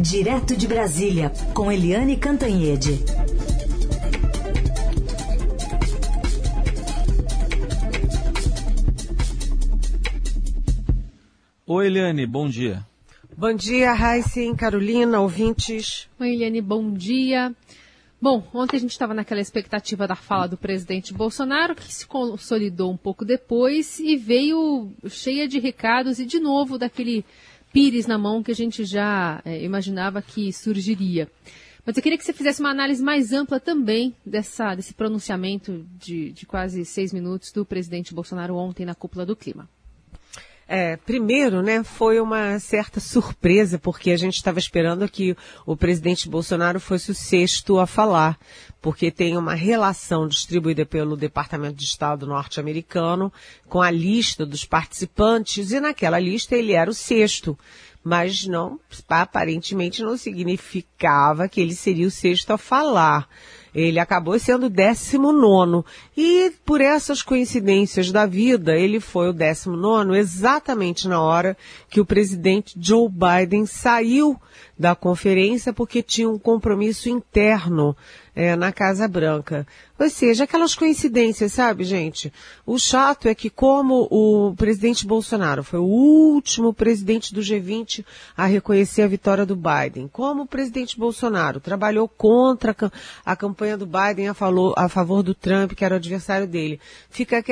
Direto de Brasília, com Eliane Cantanhede. Oi, Eliane, bom dia. Bom dia, Raíssen, Carolina, ouvintes. Oi, Eliane, bom dia. Bom, ontem a gente estava naquela expectativa da fala do presidente Bolsonaro, que se consolidou um pouco depois e veio cheia de recados e, de novo, daquele pires na mão que a gente já é, imaginava que surgiria. Mas eu queria que você fizesse uma análise mais ampla também dessa, desse pronunciamento de, de quase seis minutos do presidente Bolsonaro ontem na cúpula do clima. É, primeiro, né, foi uma certa surpresa, porque a gente estava esperando que o presidente Bolsonaro fosse o sexto a falar, porque tem uma relação distribuída pelo Departamento de Estado norte-americano com a lista dos participantes, e naquela lista ele era o sexto. Mas não, aparentemente não significava que ele seria o sexto a falar. Ele acabou sendo o décimo nono. E por essas coincidências da vida, ele foi o décimo nono exatamente na hora que o presidente Joe Biden saiu da conferência porque tinha um compromisso interno é, na Casa Branca. Ou seja, aquelas coincidências, sabe, gente? O chato é que como o presidente Bolsonaro foi o último presidente do G20 a reconhecer a vitória do Biden, como o presidente Bolsonaro trabalhou contra a campanha do Biden a, falou, a favor do Trump, que era o adversário dele, fica,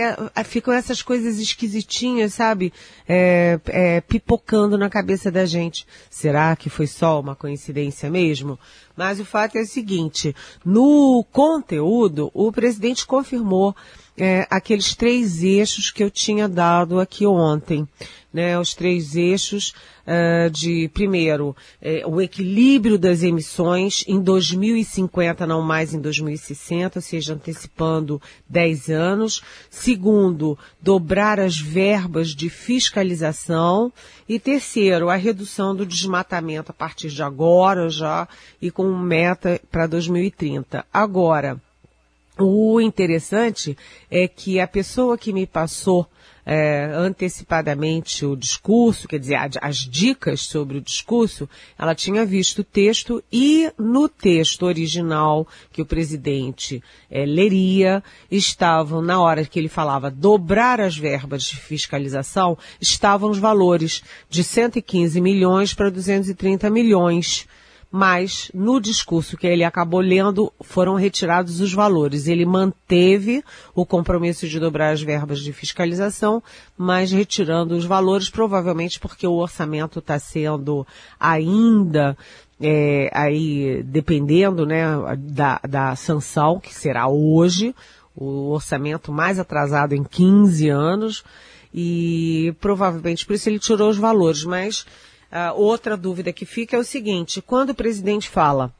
ficam essas coisas esquisitinhas, sabe, é, é, pipocando na cabeça da gente. Será que foi só uma coincidência mesmo? Mas o fato é o seguinte, no conteúdo, o presidente confirmou é, aqueles três eixos que eu tinha dado aqui ontem. Né, os três eixos uh, de, primeiro, é, o equilíbrio das emissões em 2050, não mais em 2060, ou seja, antecipando 10 anos. Segundo, dobrar as verbas de fiscalização. E terceiro, a redução do desmatamento a partir de agora já e com meta para 2030. Agora, o interessante é que a pessoa que me passou é, antecipadamente o discurso, quer dizer, as dicas sobre o discurso, ela tinha visto o texto e no texto original que o presidente é, leria, estavam, na hora que ele falava dobrar as verbas de fiscalização, estavam os valores de 115 milhões para 230 milhões mas no discurso que ele acabou lendo foram retirados os valores. Ele manteve o compromisso de dobrar as verbas de fiscalização, mas retirando os valores, provavelmente porque o orçamento está sendo ainda é, aí dependendo né, da, da sanção, que será hoje, o orçamento mais atrasado em 15 anos, e provavelmente por isso ele tirou os valores, mas Uh, outra dúvida que fica é o seguinte, quando o presidente fala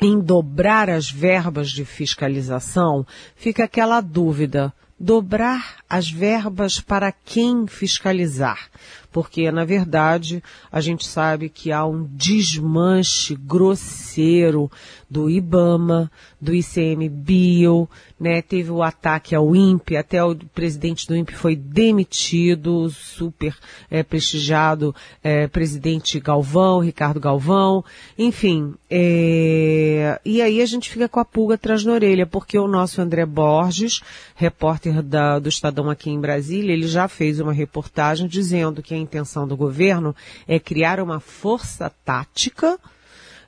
em dobrar as verbas de fiscalização, fica aquela dúvida, dobrar as verbas para quem fiscalizar? Porque, na verdade, a gente sabe que há um desmanche grosseiro do IBAMA, do ICMBio, né? Teve o ataque ao INPE, até o presidente do INPE foi demitido, super é, prestigiado é, presidente Galvão, Ricardo Galvão, enfim. É, e aí a gente fica com a pulga atrás da orelha, porque o nosso André Borges, repórter da, do Estadão aqui em Brasília, ele já fez uma reportagem dizendo que a intenção do governo é criar uma força tática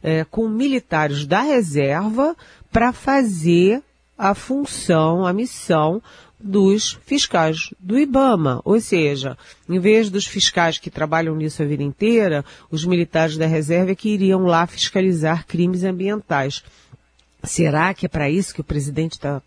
é, com militares da reserva para fazer a função, a missão dos fiscais do IBAMA. Ou seja, em vez dos fiscais que trabalham nisso a vida inteira, os militares da reserva é que iriam lá fiscalizar crimes ambientais. Será que é para isso que o presidente está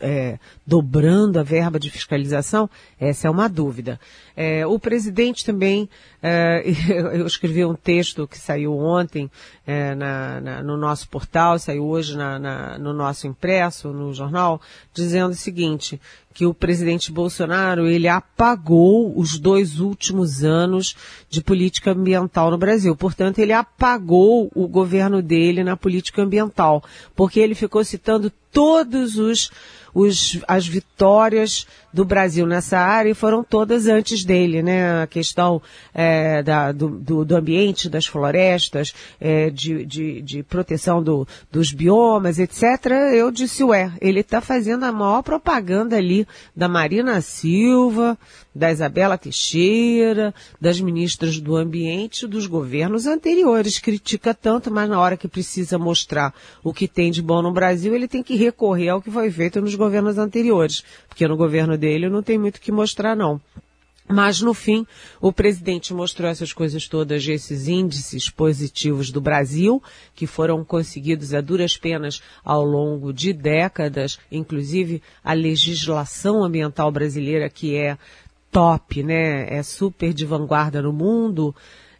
é, dobrando a verba de fiscalização? Essa é uma dúvida. É, o presidente também, é, eu escrevi um texto que saiu ontem é, na, na, no nosso portal, saiu hoje na, no nosso impresso, no jornal, dizendo o seguinte, que o presidente Bolsonaro, ele apagou os dois últimos anos de política ambiental no Brasil. Portanto, ele apagou o governo dele na política ambiental, porque ele ficou citando todos os os, as vitórias do Brasil nessa área foram todas antes dele, né? A questão é, da, do, do, do, ambiente, das florestas, é, de, de, de, proteção do, dos biomas, etc. Eu disse, ué, ele está fazendo a maior propaganda ali da Marina Silva, da Isabela Teixeira, das ministras do Ambiente dos governos anteriores. Critica tanto, mas na hora que precisa mostrar o que tem de bom no Brasil, ele tem que recorrer ao que foi feito nos governos anteriores, porque no governo dele não tem muito o que mostrar, não. Mas, no fim, o presidente mostrou essas coisas todas, esses índices positivos do Brasil, que foram conseguidos a duras penas ao longo de décadas, inclusive a legislação ambiental brasileira, que é top, né? É super de vanguarda no mundo.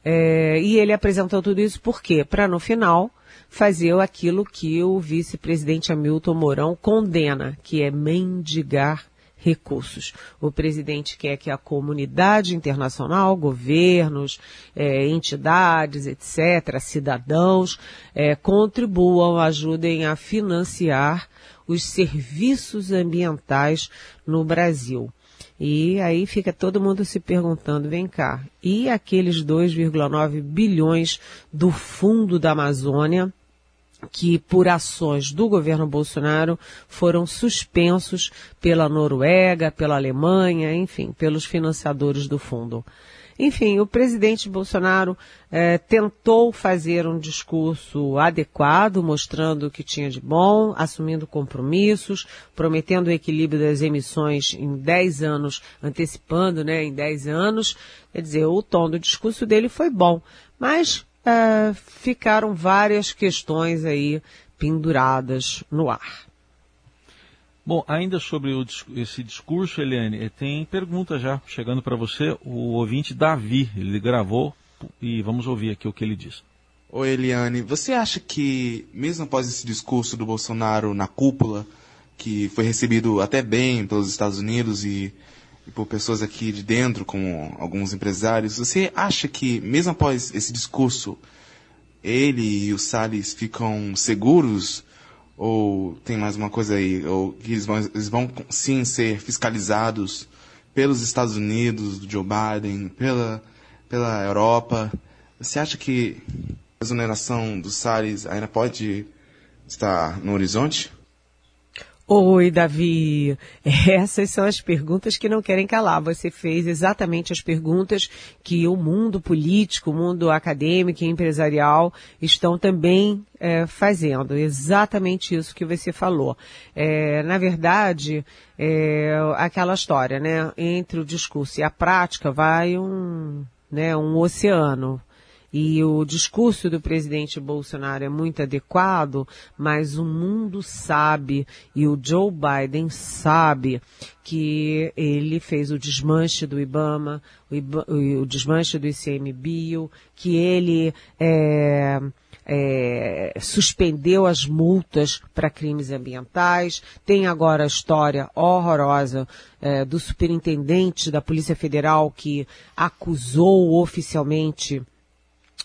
É, e ele apresentou tudo isso por quê? Para no final fazer aquilo que o vice-presidente Hamilton Mourão condena, que é mendigar recursos. O presidente quer que a comunidade internacional, governos, é, entidades, etc., cidadãos, é, contribuam, ajudem a financiar os serviços ambientais no Brasil. E aí fica todo mundo se perguntando, vem cá, e aqueles 2,9 bilhões do fundo da Amazônia, que por ações do governo Bolsonaro foram suspensos pela Noruega, pela Alemanha, enfim, pelos financiadores do fundo. Enfim, o presidente Bolsonaro eh, tentou fazer um discurso adequado, mostrando o que tinha de bom, assumindo compromissos, prometendo o equilíbrio das emissões em 10 anos, antecipando, né, em 10 anos. Quer dizer, o tom do discurso dele foi bom, mas eh, ficaram várias questões aí penduradas no ar. Bom, ainda sobre o, esse discurso, Eliane, eh, tem pergunta já chegando para você. O ouvinte Davi, ele gravou e vamos ouvir aqui o que ele diz. Oi, Eliane. Você acha que, mesmo após esse discurso do Bolsonaro na cúpula, que foi recebido até bem pelos Estados Unidos e, e por pessoas aqui de dentro, como alguns empresários, você acha que, mesmo após esse discurso, ele e o Salles ficam seguros ou tem mais uma coisa aí? Ou que eles vão, eles vão sim ser fiscalizados pelos Estados Unidos, do Joe Biden, pela, pela Europa? Você acha que a exoneração dos Salles ainda pode estar no horizonte? Oi, Davi. Essas são as perguntas que não querem calar. Você fez exatamente as perguntas que o mundo político, o mundo acadêmico e empresarial estão também é, fazendo. Exatamente isso que você falou. É, na verdade, é, aquela história, né? Entre o discurso e a prática vai um, né, um oceano. E o discurso do presidente Bolsonaro é muito adequado, mas o mundo sabe e o Joe Biden sabe que ele fez o desmanche do IBAMA, o, IBA, o desmanche do ICMBio, que ele é, é, suspendeu as multas para crimes ambientais. Tem agora a história horrorosa é, do superintendente da Polícia Federal que acusou oficialmente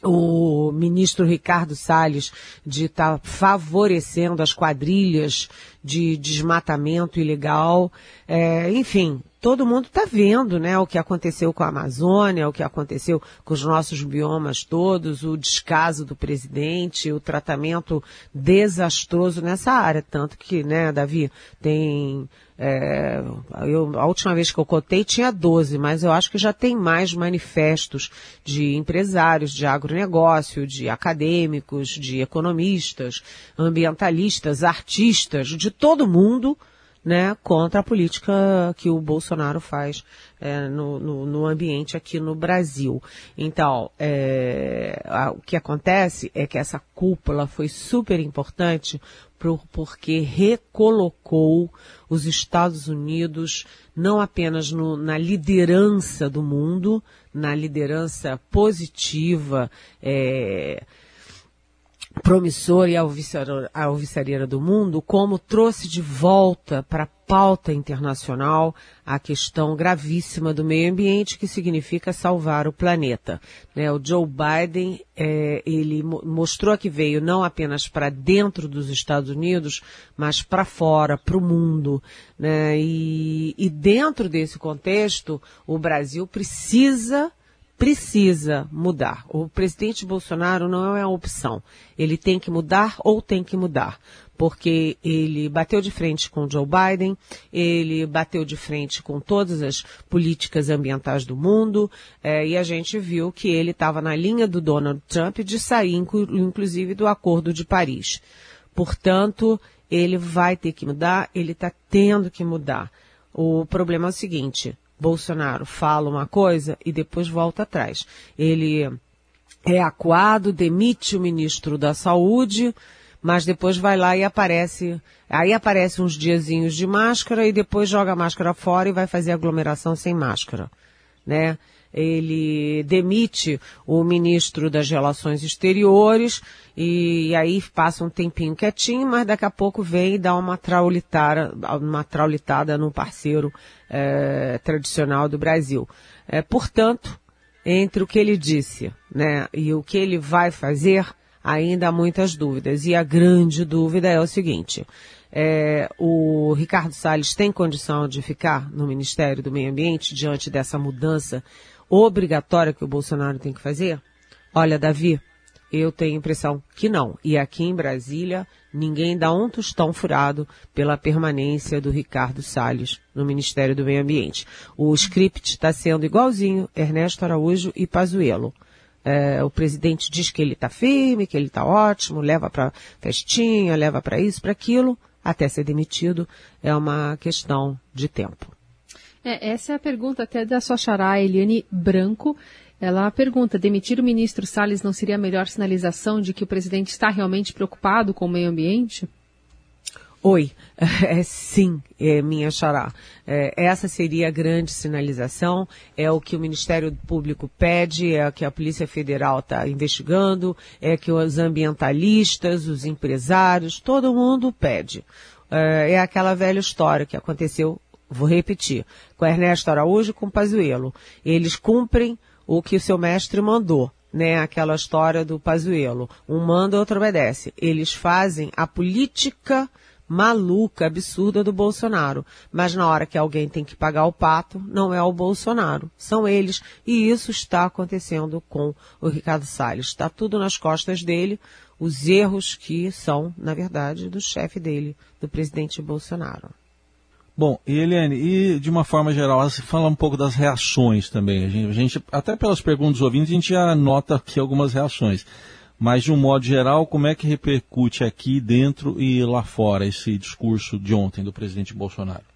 o ministro Ricardo Salles de estar tá favorecendo as quadrilhas de desmatamento ilegal. É, enfim, todo mundo está vendo, né, o que aconteceu com a Amazônia, o que aconteceu com os nossos biomas todos, o descaso do presidente, o tratamento desastroso nessa área. Tanto que, né, Davi, tem é, eu, a última vez que eu cotei tinha 12, mas eu acho que já tem mais manifestos de empresários, de agronegócio, de acadêmicos, de economistas, ambientalistas, artistas, de todo mundo, né, contra a política que o Bolsonaro faz é, no, no, no, ambiente aqui no Brasil. Então, é, a, o que acontece é que essa cúpula foi super importante por, porque recolocou os Estados Unidos não apenas no, na liderança do mundo, na liderança positiva, é, promissor e alvissareira do mundo, como trouxe de volta para a pauta internacional a questão gravíssima do meio ambiente, que significa salvar o planeta. Né? O Joe Biden, é, ele mostrou que veio não apenas para dentro dos Estados Unidos, mas para fora, para o mundo. Né? E, e dentro desse contexto, o Brasil precisa precisa mudar. O presidente Bolsonaro não é a opção. Ele tem que mudar ou tem que mudar. Porque ele bateu de frente com Joe Biden, ele bateu de frente com todas as políticas ambientais do mundo, é, e a gente viu que ele estava na linha do Donald Trump de sair, inclusive, do Acordo de Paris. Portanto, ele vai ter que mudar, ele está tendo que mudar. O problema é o seguinte, Bolsonaro fala uma coisa e depois volta atrás. Ele é acuado, demite o ministro da Saúde, mas depois vai lá e aparece, aí aparece uns diazinhos de máscara e depois joga a máscara fora e vai fazer aglomeração sem máscara, né? ele demite o ministro das Relações Exteriores e, aí passa um tempinho quietinho, mas daqui a pouco vem e dá uma traulitada, uma traulitada parceiro é, tradicional do Brasil. É, portanto, entre o que ele disse né, e o que ele vai fazer, ainda há muitas dúvidas. E a grande dúvida é o seguinte, é, o Ricardo Salles tem condição de ficar no Ministério do Meio Ambiente diante dessa mudança obrigatória que o Bolsonaro tem que fazer? Olha, Davi, eu tenho a impressão que não. E aqui em Brasília, ninguém dá um tostão furado pela permanência do Ricardo Salles no Ministério do Meio Ambiente. O script está sendo igualzinho Ernesto Araújo e Pazuello. É, o presidente diz que ele está firme, que ele está ótimo, leva para festinha, leva para isso, para aquilo, até ser demitido, é uma questão de tempo. É, essa é a pergunta até da sua xará, Eliane Branco. Ela pergunta: demitir o ministro Salles não seria a melhor sinalização de que o presidente está realmente preocupado com o meio ambiente? Oi, é, sim, é, minha xará. É, essa seria a grande sinalização, é o que o Ministério Público pede, é o que a Polícia Federal está investigando, é que os ambientalistas, os empresários, todo mundo pede. É, é aquela velha história que aconteceu vou repetir, com Ernesto Araújo e com Pazuello. Eles cumprem o que o seu mestre mandou, né? Aquela história do Pazuello. Um manda, outro obedece. Eles fazem a política maluca, absurda do Bolsonaro. Mas na hora que alguém tem que pagar o pato, não é o Bolsonaro, são eles. E isso está acontecendo com o Ricardo Salles. Está tudo nas costas dele, os erros que são, na verdade, do chefe dele, do presidente Bolsonaro. Bom, e Eliane, e de uma forma geral, você fala um pouco das reações também. A gente, a gente, até pelas perguntas dos ouvintes, a gente já nota aqui algumas reações. Mas, de um modo geral, como é que repercute aqui dentro e lá fora esse discurso de ontem do presidente Bolsonaro?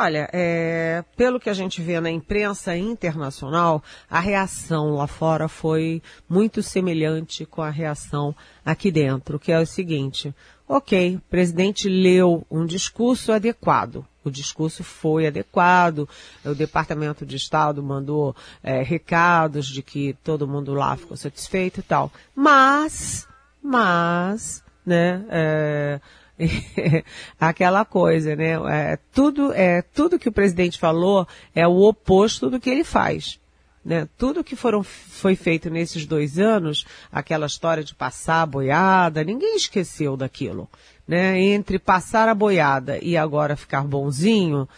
Olha, é, pelo que a gente vê na imprensa internacional, a reação lá fora foi muito semelhante com a reação aqui dentro, que é o seguinte: ok, o presidente leu um discurso adequado, o discurso foi adequado, o Departamento de Estado mandou é, recados de que todo mundo lá ficou satisfeito e tal. Mas, mas, né, é, aquela coisa, né, é, tudo, é, tudo que o presidente falou é o oposto do que ele faz. Né? Tudo que foram, foi feito nesses dois anos, aquela história de passar a boiada, ninguém esqueceu daquilo né, entre passar a boiada e agora ficar bonzinho,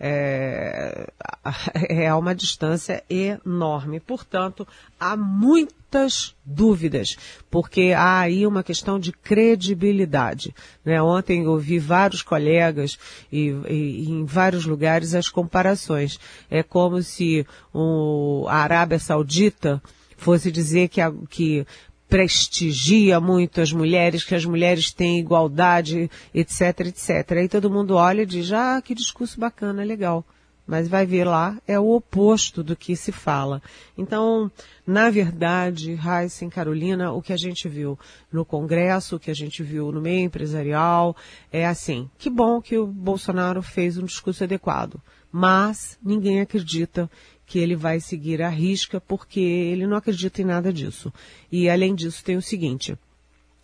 é, é uma distância enorme. Portanto, há muitas dúvidas, porque há aí uma questão de credibilidade. Né? Ontem eu ouvi vários colegas e, e, e, em vários lugares as comparações. É como se o, a Arábia Saudita fosse dizer que, a, que prestigia muito as mulheres, que as mulheres têm igualdade, etc, etc. Aí todo mundo olha e diz, ah, que discurso bacana, legal. Mas vai ver lá, é o oposto do que se fala. Então, na verdade, e Carolina, o que a gente viu no Congresso, o que a gente viu no meio empresarial, é assim, que bom que o Bolsonaro fez um discurso adequado. Mas ninguém acredita que ele vai seguir à risca porque ele não acredita em nada disso. E além disso tem o seguinte,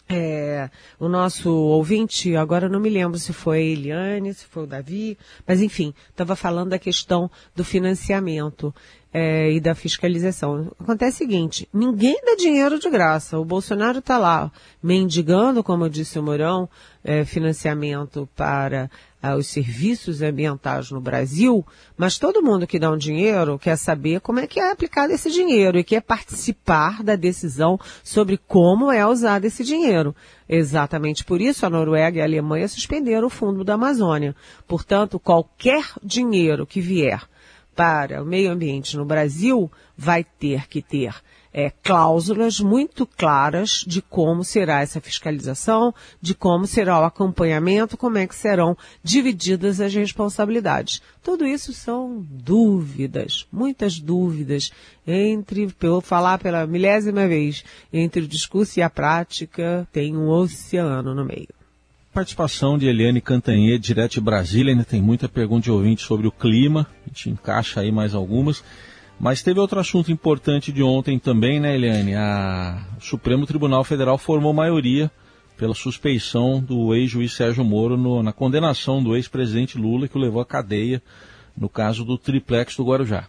é, o nosso ouvinte, agora não me lembro se foi a Eliane, se foi o Davi, mas enfim, estava falando da questão do financiamento é, e da fiscalização. Acontece o seguinte, ninguém dá dinheiro de graça. O Bolsonaro está lá mendigando, como disse o Mourão, é, financiamento para ah, os serviços ambientais no Brasil, mas todo mundo que dá um dinheiro quer saber como é que é aplicado esse dinheiro e quer participar da decisão sobre como é usado esse dinheiro. Exatamente por isso a Noruega e a Alemanha suspenderam o fundo da Amazônia. Portanto, qualquer dinheiro que vier para o meio ambiente no Brasil vai ter que ter é, cláusulas muito claras de como será essa fiscalização, de como será o acompanhamento, como é que serão divididas as responsabilidades. Tudo isso são dúvidas, muitas dúvidas entre, pelo falar pela milésima vez, entre o discurso e a prática, tem um oceano no meio participação de Eliane Cantanhê, direto de Brasília. Ainda tem muita pergunta de ouvinte sobre o clima. A gente encaixa aí mais algumas. Mas teve outro assunto importante de ontem também, né, Eliane? A... O Supremo Tribunal Federal formou maioria pela suspeição do ex-juiz Sérgio Moro no... na condenação do ex-presidente Lula, que o levou à cadeia no caso do triplex do Guarujá.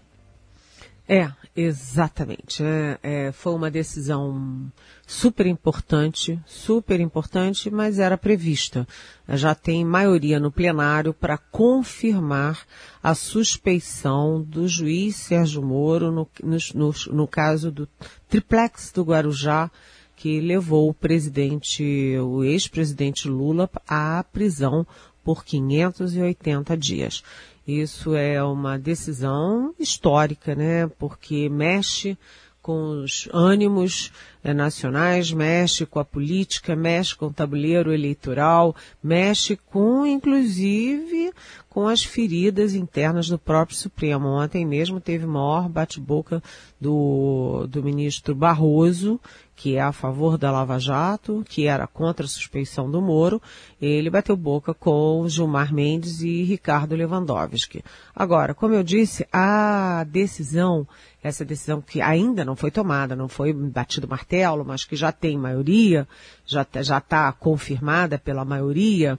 É, exatamente. É, é, foi uma decisão super importante, super importante, mas era prevista. Já tem maioria no plenário para confirmar a suspeição do juiz Sérgio Moro no, no, no caso do triplex do Guarujá, que levou o presidente, o ex-presidente Lula à prisão por 580 dias. Isso é uma decisão histórica, né? Porque mexe com os ânimos é, nacionais, mexe com a política, mexe com o tabuleiro eleitoral, mexe com, inclusive, com as feridas internas do próprio Supremo. Ontem mesmo teve maior bate-boca do, do ministro Barroso, que é a favor da Lava Jato, que era contra a suspeição do Moro, ele bateu boca com Gilmar Mendes e Ricardo Lewandowski. Agora, como eu disse, a decisão, essa decisão que ainda não foi tomada, não foi batido martelo, mas que já tem maioria, já está confirmada pela maioria,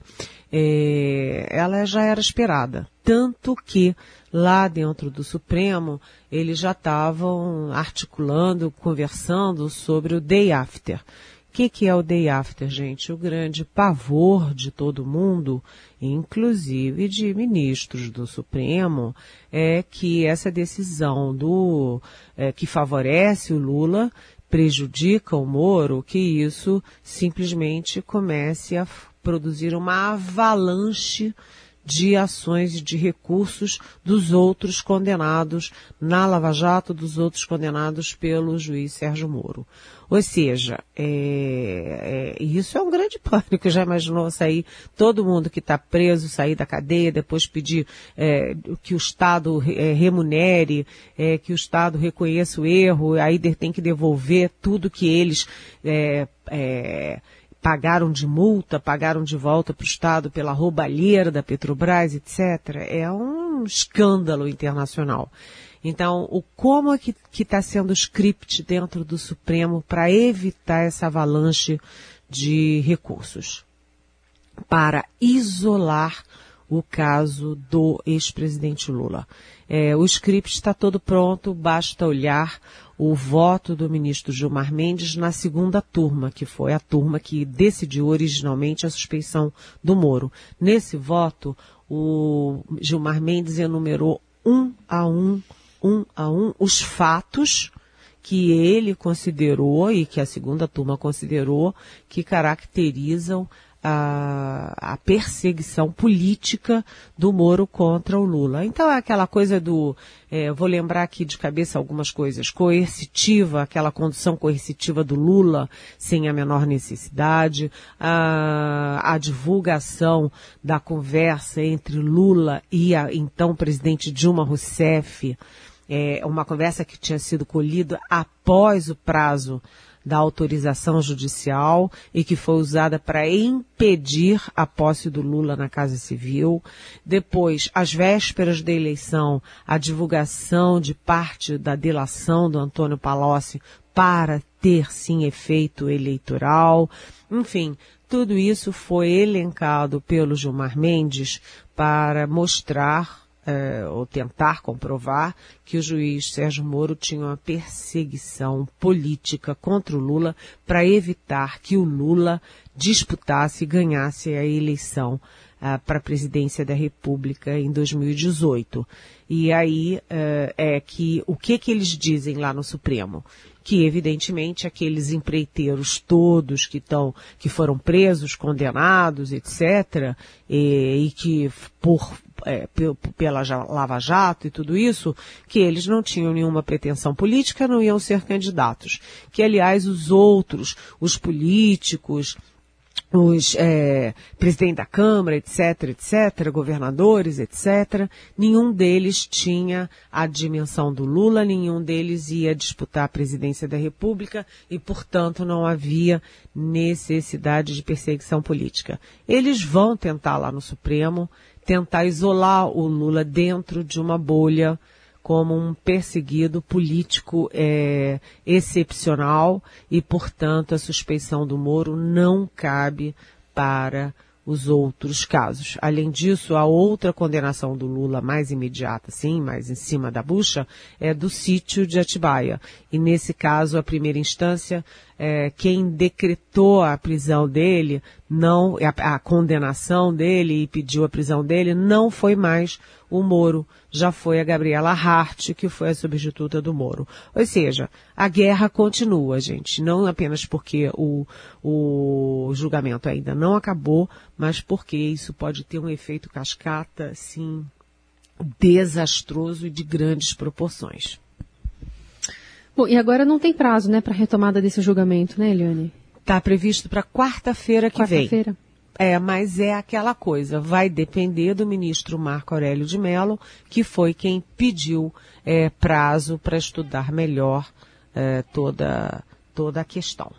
é, ela já era esperada. Tanto que lá dentro do Supremo, eles já estavam articulando, conversando sobre o day after. Que, que é o day after, gente? O grande pavor de todo mundo, inclusive de ministros do Supremo, é que essa decisão do é, que favorece o Lula prejudica o Moro, que isso simplesmente comece a produzir uma avalanche de ações e de recursos dos outros condenados na Lava Jato, dos outros condenados pelo juiz Sérgio Moro. Ou seja, é, é, isso é um grande pânico. Já imaginou sair todo mundo que está preso, sair da cadeia, depois pedir é, que o Estado é, remunere, é, que o Estado reconheça o erro, aí tem que devolver tudo que eles é, pagaram de multa, pagaram de volta para o Estado pela roubalheira da Petrobras, etc. É um escândalo internacional. Então, o como é que está sendo o script dentro do Supremo para evitar essa avalanche de recursos? Para isolar o caso do ex-presidente Lula. É, o script está todo pronto, basta olhar o voto do ministro Gilmar Mendes na segunda turma, que foi a turma que decidiu originalmente a suspeição do Moro. Nesse voto, o Gilmar Mendes enumerou um a um, um a um, os fatos que ele considerou e que a segunda turma considerou que caracterizam a, a, perseguição política do Moro contra o Lula. Então é aquela coisa do, é, vou lembrar aqui de cabeça algumas coisas, coercitiva, aquela condução coercitiva do Lula sem a menor necessidade, a, a divulgação da conversa entre Lula e a então presidente Dilma Rousseff, é, uma conversa que tinha sido colhida após o prazo da autorização judicial e que foi usada para impedir a posse do Lula na Casa Civil. Depois, às vésperas da eleição, a divulgação de parte da delação do Antônio Palocci para ter sim efeito eleitoral. Enfim, tudo isso foi elencado pelo Gilmar Mendes para mostrar eh, ou tentar comprovar que o juiz Sérgio Moro tinha uma perseguição política contra o Lula para evitar que o Lula disputasse e ganhasse a eleição uh, para a presidência da República em 2018. E aí uh, é que o que que eles dizem lá no Supremo? Que evidentemente aqueles empreiteiros todos que estão, que foram presos, condenados, etc., e, e que por é, pela Lava Jato e tudo isso, que eles não tinham nenhuma pretensão política, não iam ser candidatos. Que, aliás, os outros, os políticos, os é, presidente da Câmara, etc., etc., governadores, etc., nenhum deles tinha a dimensão do Lula, nenhum deles ia disputar a presidência da República e, portanto, não havia necessidade de perseguição política. Eles vão tentar lá no Supremo, tentar isolar o Lula dentro de uma bolha como um perseguido político é, excepcional e, portanto, a suspeição do Moro não cabe para os outros casos. Além disso, a outra condenação do Lula mais imediata, sim, mais em cima da bucha, é do sítio de Atibaia. E nesse caso, a primeira instância, é, quem decretou a prisão dele, não, a, a condenação dele e pediu a prisão dele, não foi mais o Moro, já foi a Gabriela Hart, que foi a substituta do Moro. Ou seja, a guerra continua, gente, não apenas porque o, o julgamento ainda não acabou, mas porque isso pode ter um efeito cascata, sim, desastroso e de grandes proporções. Bom, e agora não tem prazo, né, para retomada desse julgamento, né, Eliane? Está previsto para quarta-feira que quarta vem. Quarta-feira. É, mas é aquela coisa, vai depender do ministro Marco Aurélio de Mello, que foi quem pediu é, prazo para estudar melhor é, toda, toda a questão.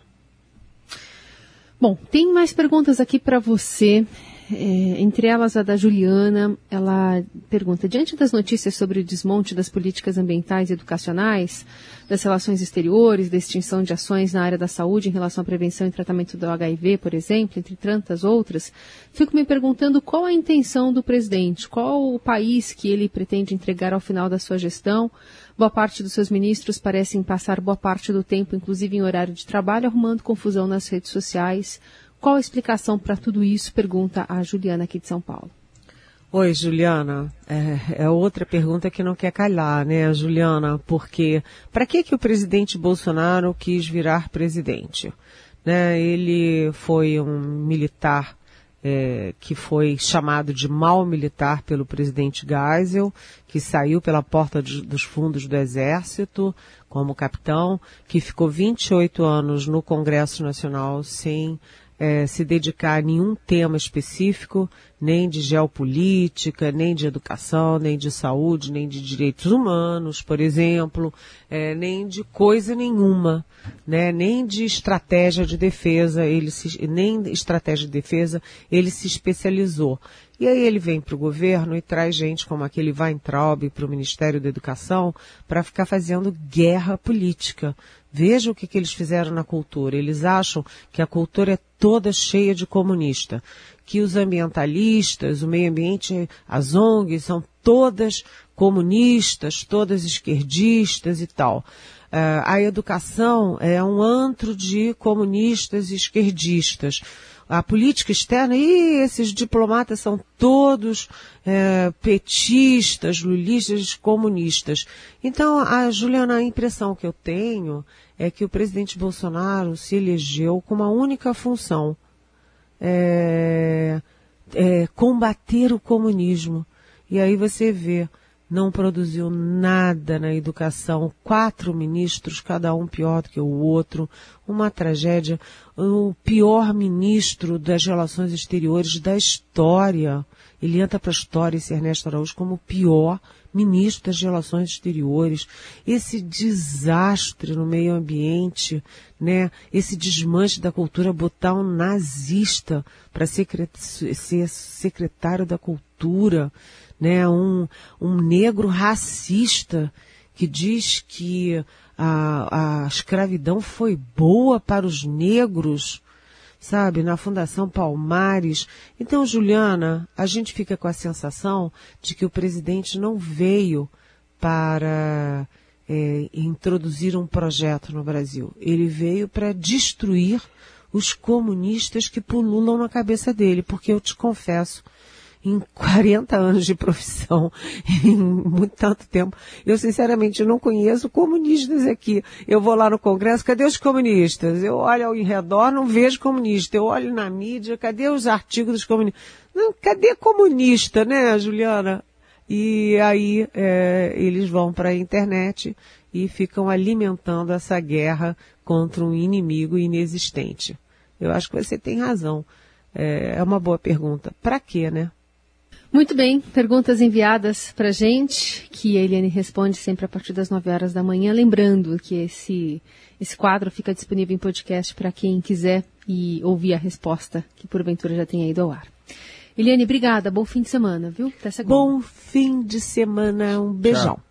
Bom, tem mais perguntas aqui para você. É, entre elas a da Juliana, ela pergunta: diante das notícias sobre o desmonte das políticas ambientais e educacionais, das relações exteriores, da extinção de ações na área da saúde em relação à prevenção e tratamento do HIV, por exemplo, entre tantas outras, fico me perguntando qual a intenção do presidente, qual o país que ele pretende entregar ao final da sua gestão. Boa parte dos seus ministros parecem passar boa parte do tempo, inclusive em horário de trabalho, arrumando confusão nas redes sociais qual a explicação para tudo isso? Pergunta a Juliana aqui de São Paulo. Oi, Juliana. É, é, outra pergunta que não quer calhar, né, Juliana? Porque para que que o presidente Bolsonaro quis virar presidente? Né, ele foi um militar é, que foi chamado de mal militar pelo presidente Geisel, que saiu pela porta de, dos fundos do Exército como capitão, que ficou 28 anos no Congresso Nacional sem é, se dedicar a nenhum tema específico, nem de geopolítica, nem de educação, nem de saúde, nem de direitos humanos, por exemplo, é, nem de coisa nenhuma, né? nem de estratégia de defesa, ele se, nem estratégia de defesa, ele se especializou. E aí ele vem para o governo e traz gente como aquele Weintraub para o Ministério da Educação para ficar fazendo guerra política. Veja o que, que eles fizeram na cultura. Eles acham que a cultura é toda cheia de comunista, que os ambientalistas, o meio ambiente, as ONGs são todas comunistas, todas esquerdistas e tal. Uh, a educação é um antro de comunistas e esquerdistas a política externa, e esses diplomatas são todos é, petistas, lulistas, comunistas. Então, a Juliana, a impressão que eu tenho é que o presidente Bolsonaro se elegeu com uma única função, é, é, combater o comunismo. E aí você vê não produziu nada na educação, quatro ministros, cada um pior do que o outro, uma tragédia, o pior ministro das relações exteriores da história. Ele entra para a história, esse Ernesto Araújo, como o pior ministro das relações exteriores. Esse desastre no meio ambiente, né? Esse desmanche da cultura, botar um nazista para ser secretário da cultura né, um, um negro racista que diz que a, a escravidão foi boa para os negros, sabe, na Fundação Palmares. Então, Juliana, a gente fica com a sensação de que o presidente não veio para é, introduzir um projeto no Brasil. Ele veio para destruir os comunistas que pululam na cabeça dele, porque eu te confesso, em 40 anos de profissão, em muito tanto tempo, eu sinceramente não conheço comunistas aqui. Eu vou lá no Congresso, cadê os comunistas? Eu olho ao redor, não vejo comunista. Eu olho na mídia, cadê os artigos dos comunistas? Cadê comunista, né, Juliana? E aí é, eles vão para a internet e ficam alimentando essa guerra contra um inimigo inexistente. Eu acho que você tem razão. É, é uma boa pergunta. Para quê, né? Muito bem, perguntas enviadas para gente, que a Eliane responde sempre a partir das 9 horas da manhã. Lembrando que esse, esse quadro fica disponível em podcast para quem quiser e ouvir a resposta, que porventura já tenha ido ao ar. Eliane, obrigada. Bom fim de semana, viu? Até segunda. Bom fim de semana. Um beijão. Tchau.